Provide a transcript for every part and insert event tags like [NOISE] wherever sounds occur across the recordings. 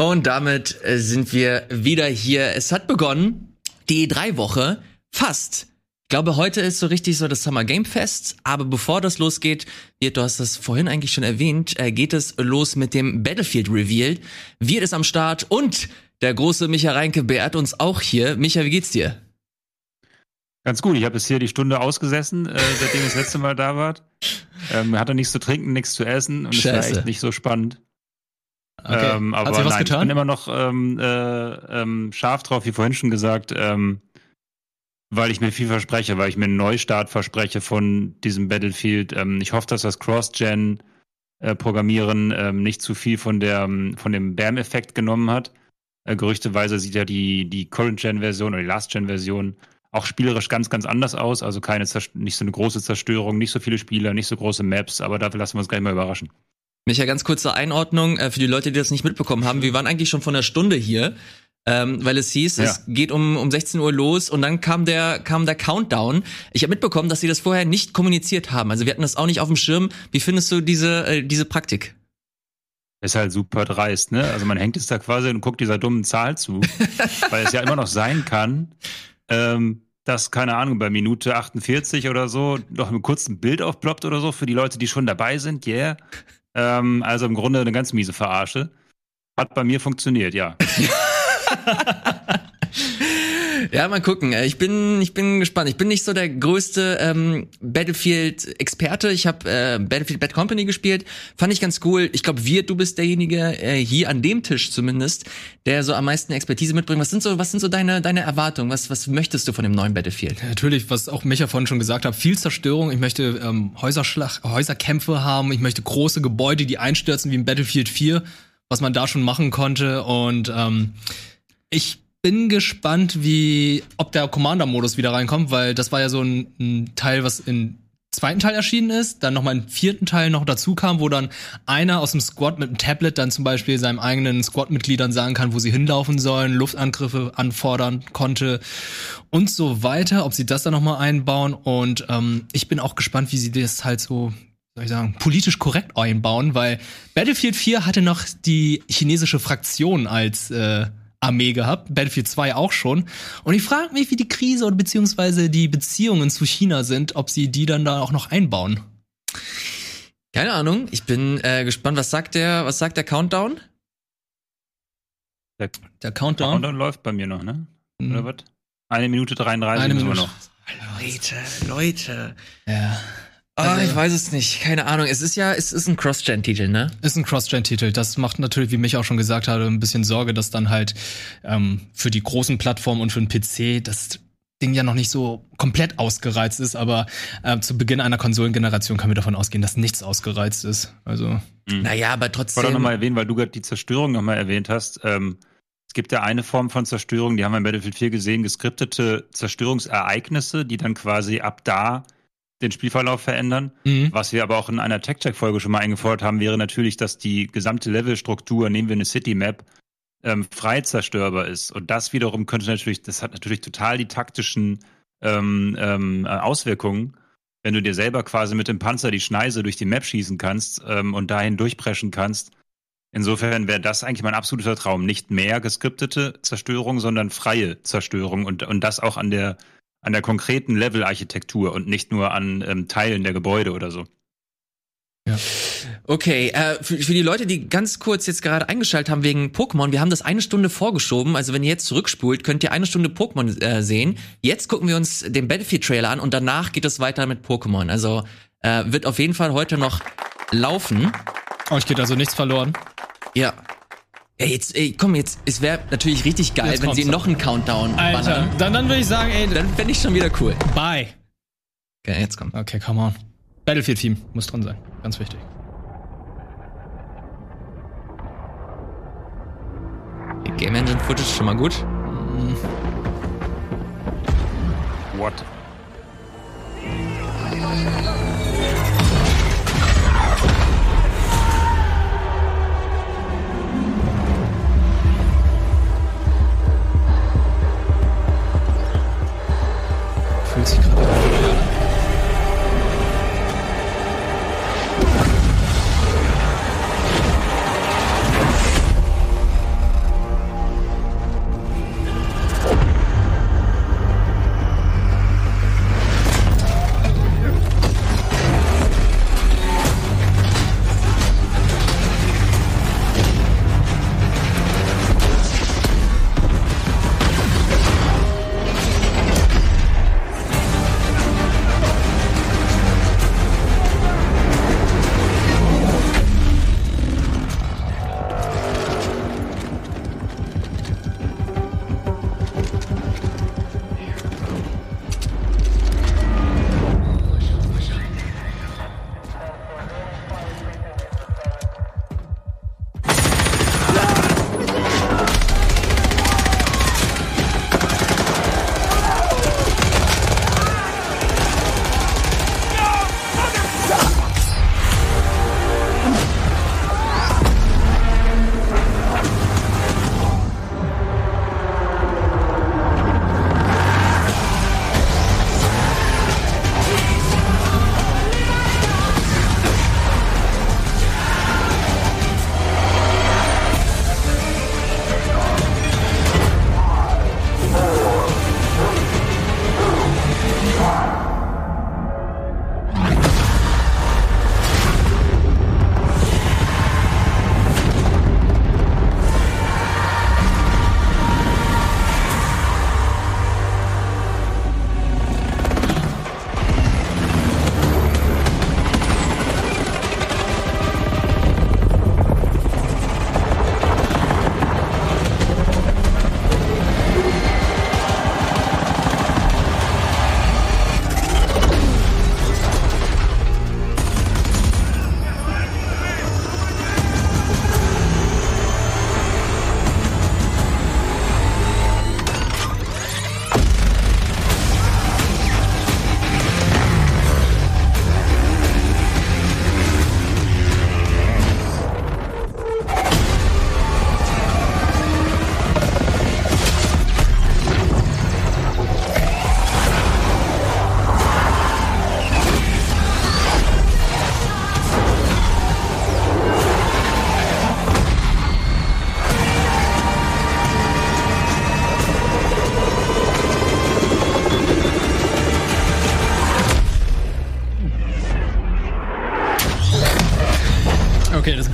Und damit äh, sind wir wieder hier. Es hat begonnen, die E3-Woche, fast. Ich glaube, heute ist so richtig so das Summer Game Fest. Aber bevor das losgeht, du hast das vorhin eigentlich schon erwähnt, äh, geht es los mit dem Battlefield Reveal. Wird es am Start und der große Micha Reinke beehrt uns auch hier. Micha, wie geht's dir? Ganz gut. Ich habe jetzt hier die Stunde ausgesessen, äh, seitdem ich das letzte Mal da war. Ähm, hatte nichts zu trinken, nichts zu essen und es war echt nicht so spannend. Okay. Ähm, aber Hat sich was nein, getan? ich bin immer noch ähm, äh, ähm, scharf drauf, wie vorhin schon gesagt, ähm, weil ich mir viel verspreche, weil ich mir einen Neustart verspreche von diesem Battlefield. Ähm, ich hoffe, dass das Cross-Gen äh, Programmieren ähm, nicht zu viel von der von dem BAM-Effekt genommen hat. Äh, gerüchteweise sieht ja die die Current-Gen-Version oder die Last-Gen-Version auch spielerisch ganz, ganz anders aus. Also keine nicht so eine große Zerstörung, nicht so viele Spieler, nicht so große Maps, aber dafür lassen wir uns gleich mal überraschen. Micha, ganz kurze Einordnung äh, für die Leute, die das nicht mitbekommen haben. Wir waren eigentlich schon von der Stunde hier, ähm, weil es hieß, ja. es geht um, um 16 Uhr los und dann kam der, kam der Countdown. Ich habe mitbekommen, dass sie das vorher nicht kommuniziert haben. Also wir hatten das auch nicht auf dem Schirm. Wie findest du diese, äh, diese Praktik? Ist halt super dreist, ne? Also man hängt es da quasi und guckt dieser dummen Zahl zu, [LAUGHS] weil es ja immer noch sein kann, ähm, dass, keine Ahnung, bei Minute 48 oder so noch ein kurzes Bild aufploppt oder so für die Leute, die schon dabei sind, yeah. Ähm, also im Grunde eine ganz miese Verarsche. Hat bei mir funktioniert, ja. [LAUGHS] Ja, mal gucken. Äh, ich bin, ich bin gespannt. Ich bin nicht so der größte ähm, Battlefield-Experte. Ich habe äh, Battlefield Bad Company gespielt. Fand ich ganz cool. Ich glaube, wir, du bist derjenige äh, hier an dem Tisch zumindest, der so am meisten Expertise mitbringt. Was sind so, was sind so deine, deine Erwartungen? Was, was möchtest du von dem neuen Battlefield? Ja, natürlich, was auch Micha vorhin schon gesagt hat, viel Zerstörung. Ich möchte ähm, Häuserschlag, Häuserkämpfe haben. Ich möchte große Gebäude, die einstürzen wie im Battlefield 4, was man da schon machen konnte. Und ähm, ich bin gespannt, wie, ob der Commander-Modus wieder reinkommt, weil das war ja so ein, ein Teil, was im zweiten Teil erschienen ist, dann nochmal im vierten Teil noch dazu kam, wo dann einer aus dem Squad mit einem Tablet dann zum Beispiel seinem eigenen Squad-Mitgliedern sagen kann, wo sie hinlaufen sollen, Luftangriffe anfordern konnte und so weiter, ob sie das dann nochmal einbauen. Und ähm, ich bin auch gespannt, wie sie das halt so soll ich sagen, politisch korrekt einbauen, weil Battlefield 4 hatte noch die chinesische Fraktion als äh, Armee gehabt, Battlefield 2 auch schon. Und ich frage mich, wie die Krise oder beziehungsweise die Beziehungen zu China sind, ob sie die dann da auch noch einbauen. Keine Ahnung. Ich bin äh, gespannt. Was sagt der? Was sagt der Countdown? Der, der Countdown? Countdown läuft bei mir noch, ne? Mhm. Oder was? Eine Minute 33 Eine Minute. noch. Leute, Leute. Ja. Ah, also, ich weiß es nicht. Keine Ahnung. Es ist ja, es ist ein Cross-Gen-Titel, ne? Ist ein Cross-Gen-Titel. Das macht natürlich, wie mich auch schon gesagt hatte, ein bisschen Sorge, dass dann halt ähm, für die großen Plattformen und für den PC das Ding ja noch nicht so komplett ausgereizt ist, aber äh, zu Beginn einer Konsolengeneration können wir davon ausgehen, dass nichts ausgereizt ist. Also. Mhm. Naja, aber trotzdem. Ich wollte nochmal erwähnen, weil du gerade die Zerstörung nochmal erwähnt hast. Ähm, es gibt ja eine Form von Zerstörung, die haben wir in Battlefield 4 gesehen, geskriptete Zerstörungsereignisse, die dann quasi ab da den Spielverlauf verändern. Mhm. Was wir aber auch in einer Tech-Check-Folge schon mal eingefordert haben, wäre natürlich, dass die gesamte Levelstruktur, nehmen wir eine City-Map, ähm, frei zerstörbar ist. Und das wiederum könnte natürlich, das hat natürlich total die taktischen ähm, ähm, Auswirkungen, wenn du dir selber quasi mit dem Panzer die Schneise durch die Map schießen kannst ähm, und dahin durchpreschen kannst. Insofern wäre das eigentlich mein absoluter Traum. Nicht mehr geskriptete Zerstörung, sondern freie Zerstörung und, und das auch an der an der konkreten Level-Architektur und nicht nur an ähm, Teilen der Gebäude oder so. Ja. Okay, äh, für, für die Leute, die ganz kurz jetzt gerade eingeschaltet haben wegen Pokémon, wir haben das eine Stunde vorgeschoben. Also wenn ihr jetzt zurückspult, könnt ihr eine Stunde Pokémon äh, sehen. Jetzt gucken wir uns den Battlefield-Trailer an und danach geht es weiter mit Pokémon. Also äh, wird auf jeden Fall heute noch laufen. Oh, ich geht also nichts verloren. Ja, ja, jetzt, ey, komm, jetzt, es wäre natürlich richtig geil, jetzt wenn sie noch einen Countdown Alter, ballern. dann, dann würde ich sagen, ey, dann fände ich schon wieder cool. Bye. Okay, jetzt kommt. Okay, come on. Battlefield-Team muss drin sein. Ganz wichtig. Die Game Engine Footage schon mal gut. What? Fühlt sich gerade Okay,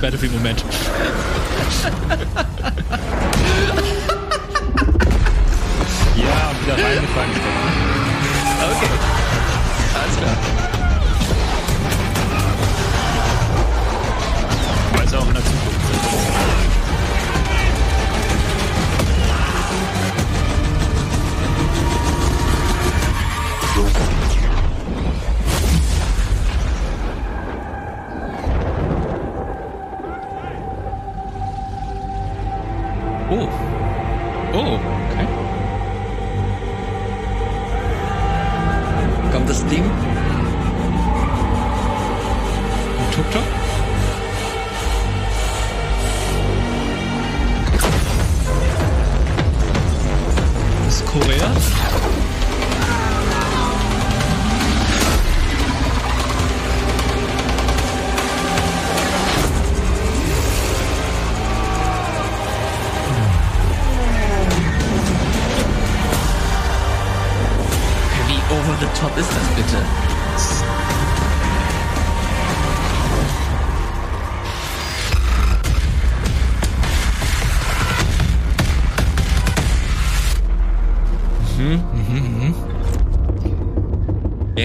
Battlefield-Moment. Ja, wieder reingefallen. Okay. Alles klar. Ding? Tuk-Tuk?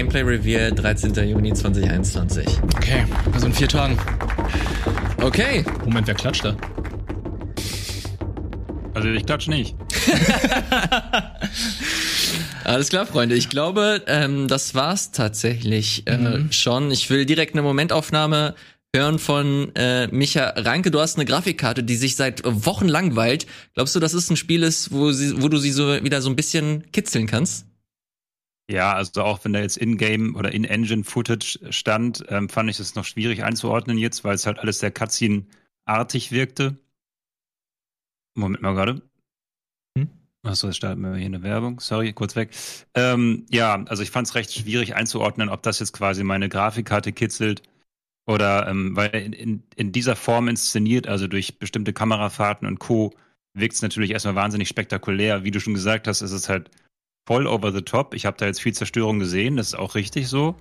Gameplay Reveal 13. Juni 2021. Okay, also in vier Tagen. Okay. Moment, wer klatscht da? Also ich klatsch nicht. [LAUGHS] Alles klar, Freunde. Ich glaube, ähm, das war's tatsächlich äh, schon. Ich will direkt eine Momentaufnahme hören von äh, Micha Ranke. Du hast eine Grafikkarte, die sich seit Wochen langweilt. Glaubst du, dass es ein Spiel ist, wo, sie, wo du sie so wieder so ein bisschen kitzeln kannst? Ja, also auch wenn da jetzt In-Game oder In-Engine-Footage stand, ähm, fand ich es noch schwierig einzuordnen jetzt, weil es halt alles sehr Cutscene-artig wirkte. Moment mal gerade. Hm? Achso, jetzt starten wir hier eine Werbung. Sorry, kurz weg. Ähm, ja, also ich fand es recht schwierig einzuordnen, ob das jetzt quasi meine Grafikkarte kitzelt oder ähm, weil in, in, in dieser Form inszeniert, also durch bestimmte Kamerafahrten und Co., wirkt es natürlich erstmal wahnsinnig spektakulär. Wie du schon gesagt hast, ist es halt voll over the top. Ich habe da jetzt viel Zerstörung gesehen, das ist auch richtig so.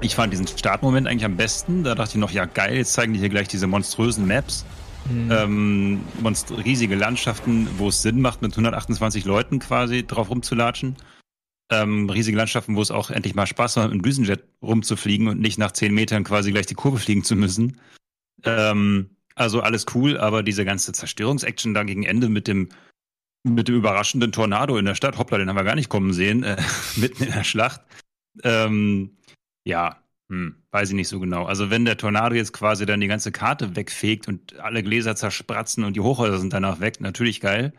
Ich fand diesen Startmoment eigentlich am besten. Da dachte ich noch, ja geil, jetzt zeigen die hier gleich diese monströsen Maps. Ähm, monst riesige Landschaften, wo es Sinn macht, mit 128 Leuten quasi drauf rumzulatschen. Ähm, riesige Landschaften, wo es auch endlich mal Spaß macht, mit einem Düsenjet rumzufliegen und nicht nach 10 Metern quasi gleich die Kurve fliegen zu müssen. Ähm, also alles cool, aber diese ganze Zerstörungsaction da gegen Ende mit dem mit dem überraschenden Tornado in der Stadt, hoppla, den haben wir gar nicht kommen sehen, äh, [LAUGHS] mitten in der Schlacht. Ähm, ja, hm, weiß ich nicht so genau. Also wenn der Tornado jetzt quasi dann die ganze Karte wegfegt und alle Gläser zerspratzen und die Hochhäuser sind danach weg, natürlich geil.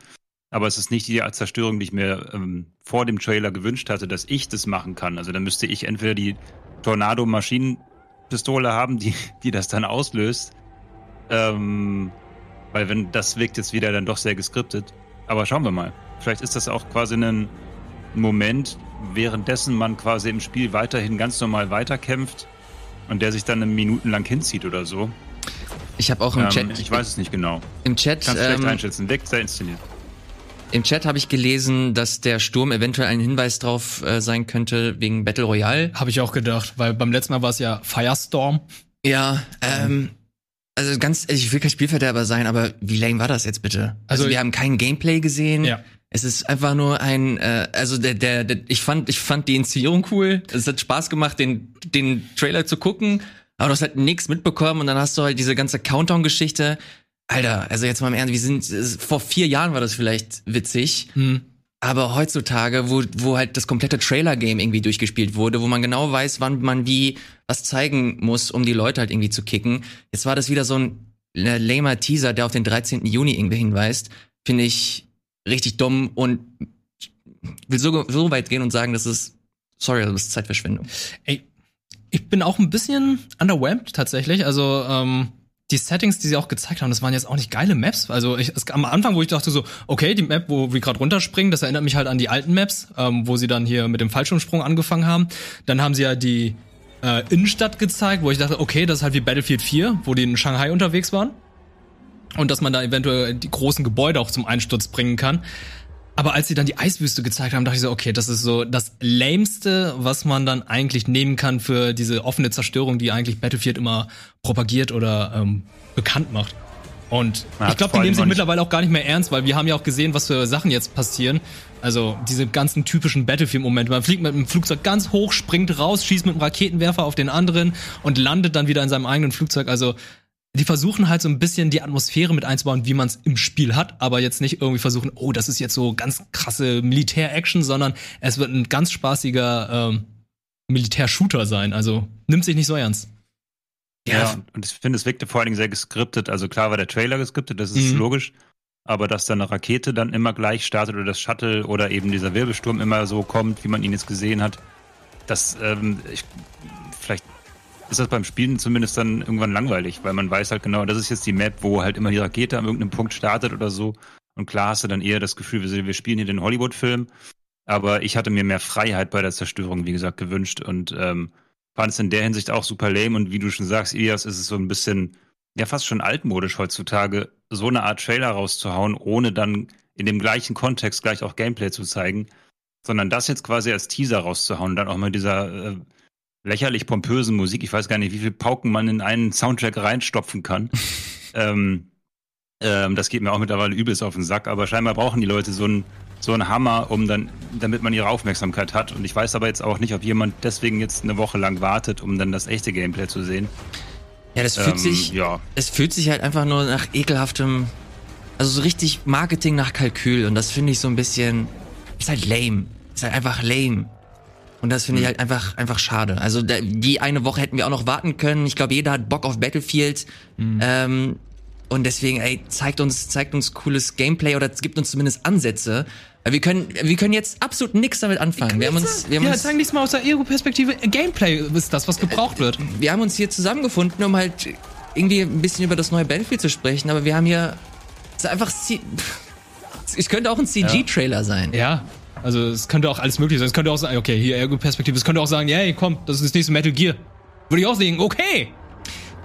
Aber es ist nicht die Zerstörung, die ich mir ähm, vor dem Trailer gewünscht hatte, dass ich das machen kann. Also dann müsste ich entweder die Tornado-Maschinenpistole haben, die, die das dann auslöst. Ähm, weil wenn das wirkt jetzt wieder dann doch sehr geskriptet. Aber schauen wir mal. Vielleicht ist das auch quasi ein Moment, währenddessen man quasi im Spiel weiterhin ganz normal weiterkämpft und der sich dann minutenlang hinzieht oder so. Ich habe auch im Ähm, Chat, ich weiß es nicht genau. im Chat, Kannst schlecht ähm, einschätzen. Wirkt sehr inszeniert. im Chat habe ich gelesen, dass der Sturm eventuell ein Hinweis drauf äh, sein könnte wegen Battle Royale. Habe ich auch gedacht, weil beim letzten Mal war es ja Firestorm. Ja, ähm, also ganz, ich will kein Spielverderber sein, aber wie lame war das jetzt bitte? Also, Also- wir haben kein Gameplay gesehen. Ja. Es ist einfach nur ein, äh, also der, der, der, ich fand, ich fand die Inszenierung cool. Es hat Spaß gemacht, den, den Trailer zu gucken, aber du hast halt nichts mitbekommen und dann hast du halt diese ganze Countdown-Geschichte. Alter, also jetzt mal im Ernst, wir sind, vor vier Jahren war das vielleicht witzig. Hm. Aber heutzutage, wo, wo halt das komplette Trailer-Game irgendwie durchgespielt wurde, wo man genau weiß, wann man wie was zeigen muss, um die Leute halt irgendwie zu kicken. Jetzt war das wieder so ein äh, lamer Teaser, der auf den 13. Juni irgendwie hinweist. Finde ich richtig dumm und will so, so weit gehen und sagen, das ist, sorry, das ist Zeitverschwendung. Ey, ich bin auch ein bisschen underwhelmed tatsächlich. Also ähm, die Settings, die sie auch gezeigt haben, das waren jetzt auch nicht geile Maps. Also ich, es, am Anfang, wo ich dachte so, okay, die Map, wo wir gerade runterspringen, das erinnert mich halt an die alten Maps, ähm, wo sie dann hier mit dem Fallschirmsprung angefangen haben. Dann haben sie ja die äh, Innenstadt gezeigt, wo ich dachte, okay, das ist halt wie Battlefield 4, wo die in Shanghai unterwegs waren. Und dass man da eventuell die großen Gebäude auch zum Einsturz bringen kann. Aber als sie dann die Eiswüste gezeigt haben, dachte ich so, okay, das ist so das Lämste, was man dann eigentlich nehmen kann für diese offene Zerstörung, die eigentlich Battlefield immer propagiert oder ähm, bekannt macht. Und Man ich glaube, die nehmen sich mittlerweile auch gar nicht mehr ernst, weil wir haben ja auch gesehen, was für Sachen jetzt passieren. Also diese ganzen typischen Battlefield-Momente. Man fliegt mit einem Flugzeug ganz hoch, springt raus, schießt mit einem Raketenwerfer auf den anderen und landet dann wieder in seinem eigenen Flugzeug. Also die versuchen halt so ein bisschen die Atmosphäre mit einzubauen, wie man es im Spiel hat, aber jetzt nicht irgendwie versuchen, oh, das ist jetzt so ganz krasse Militär-Action, sondern es wird ein ganz spaßiger ähm, Militär-Shooter sein. Also nimmt sich nicht so ernst. Ja, und ich finde, es wirkte vor allen Dingen sehr geskriptet. Also klar war der Trailer geskriptet, das ist Mhm. logisch. Aber dass dann eine Rakete dann immer gleich startet oder das Shuttle oder eben dieser Wirbelsturm immer so kommt, wie man ihn jetzt gesehen hat, das, ähm, ich, vielleicht ist das beim Spielen zumindest dann irgendwann langweilig, weil man weiß halt genau, das ist jetzt die Map, wo halt immer die Rakete an irgendeinem Punkt startet oder so. Und klar hast du dann eher das Gefühl, wir, wir spielen hier den Hollywood-Film. Aber ich hatte mir mehr Freiheit bei der Zerstörung, wie gesagt, gewünscht und ähm, fand es in der Hinsicht auch super lame. Und wie du schon sagst, Ilias, ist es so ein bisschen, ja, fast schon altmodisch heutzutage, so eine Art Trailer rauszuhauen, ohne dann in dem gleichen Kontext gleich auch Gameplay zu zeigen, sondern das jetzt quasi als Teaser rauszuhauen, dann auch mit dieser äh, lächerlich pompösen Musik. Ich weiß gar nicht, wie viel Pauken man in einen Soundtrack reinstopfen kann. [LAUGHS] ähm, ähm, das geht mir auch mittlerweile übelst auf den Sack, aber scheinbar brauchen die Leute so einen so einen Hammer, um dann, damit man ihre Aufmerksamkeit hat. Und ich weiß aber jetzt auch nicht, ob jemand deswegen jetzt eine Woche lang wartet, um dann das echte Gameplay zu sehen. Ja, das fühlt Ähm, sich, ja. es fühlt sich halt einfach nur nach ekelhaftem, also so richtig Marketing nach Kalkül und das finde ich so ein bisschen, ist halt lame, ist halt einfach lame. Und das finde ich halt einfach, einfach schade. Also die eine Woche hätten wir auch noch warten können. Ich glaube, jeder hat Bock auf Battlefield. Ähm, und deswegen, ey, zeigt uns, zeigt uns cooles Gameplay oder gibt uns zumindest Ansätze. Weil wir können, wir können jetzt absolut nichts damit anfangen. Wir haben uns, wir haben ja, uns, zeigen diesmal aus der Ego-Perspektive. Gameplay ist das, was gebraucht wird. wir haben uns hier zusammengefunden, um halt irgendwie ein bisschen über das neue Battlefield zu sprechen, aber wir haben hier einfach es könnte auch ein CG-Trailer sein. Ja, also es könnte auch alles möglich sein. Es könnte auch sagen, okay, hier Ego-Perspektive. Es könnte auch sagen, hey, komm, das ist das nächste Metal Gear. Würde ich auch sehen, okay.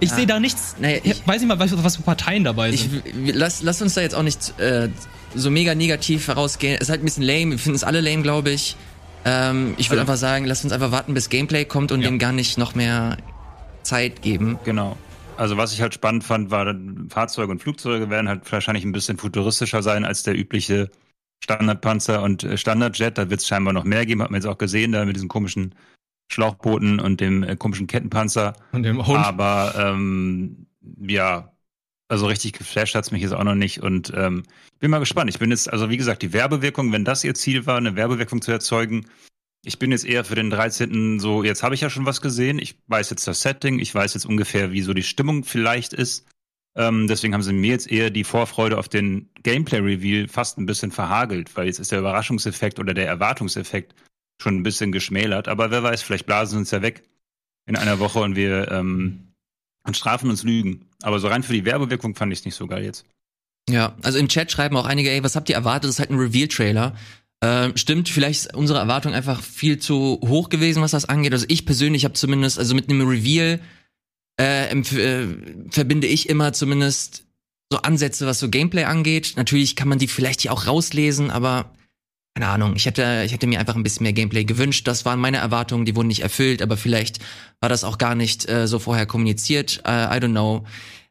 Ich sehe da nichts. Naja, ich, ich- weiß nicht mal, was, was für Parteien dabei Ich, sind. wir- lass, lass uns da jetzt auch nicht äh, so mega negativ herausgehen. Ist halt ein bisschen lame. Wir finden es alle lame, glaube ich. Ähm, ich würde Also- einfach sagen, lass uns einfach warten, bis Gameplay kommt und Ja. dem gar nicht noch mehr Zeit geben. Genau. Also was ich halt spannend fand, war, Fahrzeuge und Flugzeuge werden halt wahrscheinlich ein bisschen futuristischer sein als der übliche Standardpanzer und äh, Standardjet. Da wird es scheinbar noch mehr geben, hat man jetzt auch gesehen, da mit diesen komischen Schlauchbooten und dem äh, komischen Kettenpanzer. Und dem Hund. Aber ähm, ja, also richtig geflasht hat's mich jetzt auch noch nicht und ähm, bin mal gespannt. Ich bin jetzt, also wie gesagt, die Werbewirkung, wenn das ihr Ziel war, eine Werbewirkung zu erzeugen, ich bin jetzt eher für den 13. so, jetzt habe ich ja schon was gesehen, ich weiß jetzt das Setting, ich weiß jetzt ungefähr, wie so die Stimmung vielleicht ist. Ähm, deswegen haben sie mir jetzt eher die Vorfreude auf den Gameplay-Reveal fast ein bisschen verhagelt, weil jetzt ist der Überraschungseffekt oder der Erwartungseffekt schon ein bisschen geschmälert. Aber wer weiß, vielleicht blasen uns ja weg in einer Woche und wir ähm, und strafen uns Lügen. Aber so rein für die Werbewirkung fand ich es nicht so geil jetzt. Ja, also im Chat schreiben auch einige, ey, was habt ihr erwartet? Das ist halt ein Reveal-Trailer. Ähm, stimmt, vielleicht ist unsere Erwartung einfach viel zu hoch gewesen, was das angeht. Also ich persönlich habe zumindest, also mit einem Reveal äh, äh, verbinde ich immer zumindest so Ansätze, was so Gameplay angeht. Natürlich kann man die vielleicht hier auch rauslesen, aber keine Ahnung, ich hätte, ich hätte mir einfach ein bisschen mehr Gameplay gewünscht. Das waren meine Erwartungen, die wurden nicht erfüllt, aber vielleicht war das auch gar nicht äh, so vorher kommuniziert. Äh, I don't know.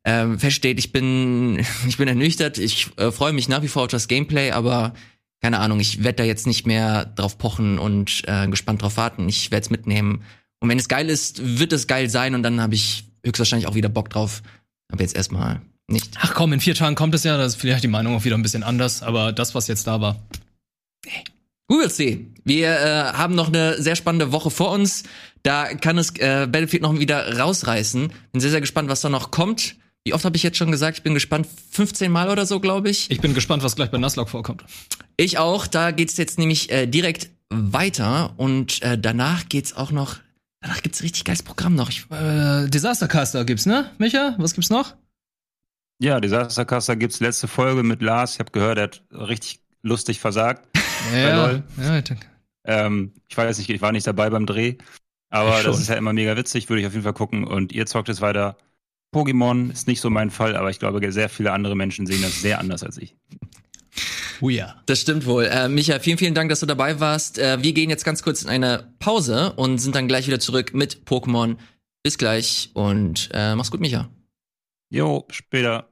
Ähm, feststeht, ich bin, [LAUGHS] ich bin ernüchtert. Ich äh, freue mich nach wie vor auf das Gameplay, aber keine Ahnung, ich werde da jetzt nicht mehr drauf pochen und äh, gespannt drauf warten. Ich werde es mitnehmen. Und wenn es geil ist, wird es geil sein und dann habe ich höchstwahrscheinlich auch wieder Bock drauf. Aber jetzt erstmal nicht. Ach komm, in vier Tagen kommt es ja, da ist vielleicht die Meinung auch wieder ein bisschen anders, aber das, was jetzt da war. We will see. Wir äh, haben noch eine sehr spannende Woche vor uns. Da kann es äh, Battlefield noch wieder rausreißen. Bin sehr, sehr gespannt, was da noch kommt. Wie oft habe ich jetzt schon gesagt? Ich bin gespannt. 15 Mal oder so, glaube ich. Ich bin gespannt, was gleich bei Nuzlocke vorkommt. Ich auch. Da geht's jetzt nämlich äh, direkt weiter. Und äh, danach geht's auch noch. Danach gibt's ein richtig geiles Programm noch. Ich, Äh, Disastercaster gibt's, ne? Micha, was gibt's noch? Ja, Disastercaster gibt's letzte Folge mit Lars. Ich habe gehört, er hat richtig lustig versagt. LOL. ja, danke. Ähm, ich weiß nicht, ich war nicht dabei beim Dreh. Aber Ich das ist ja immer mega witzig, würde ich auf jeden Fall gucken. Und ihr zockt es weiter. Pokémon ist nicht so mein Fall, aber ich glaube, sehr viele andere Menschen sehen das sehr anders als ich. Oh ja. Das stimmt wohl. Äh, Micha, vielen, vielen Dank, dass du dabei warst. Äh, wir gehen jetzt ganz kurz in eine Pause und sind dann gleich wieder zurück mit Pokémon. Bis gleich und äh, mach's gut, Micha. Jo, später.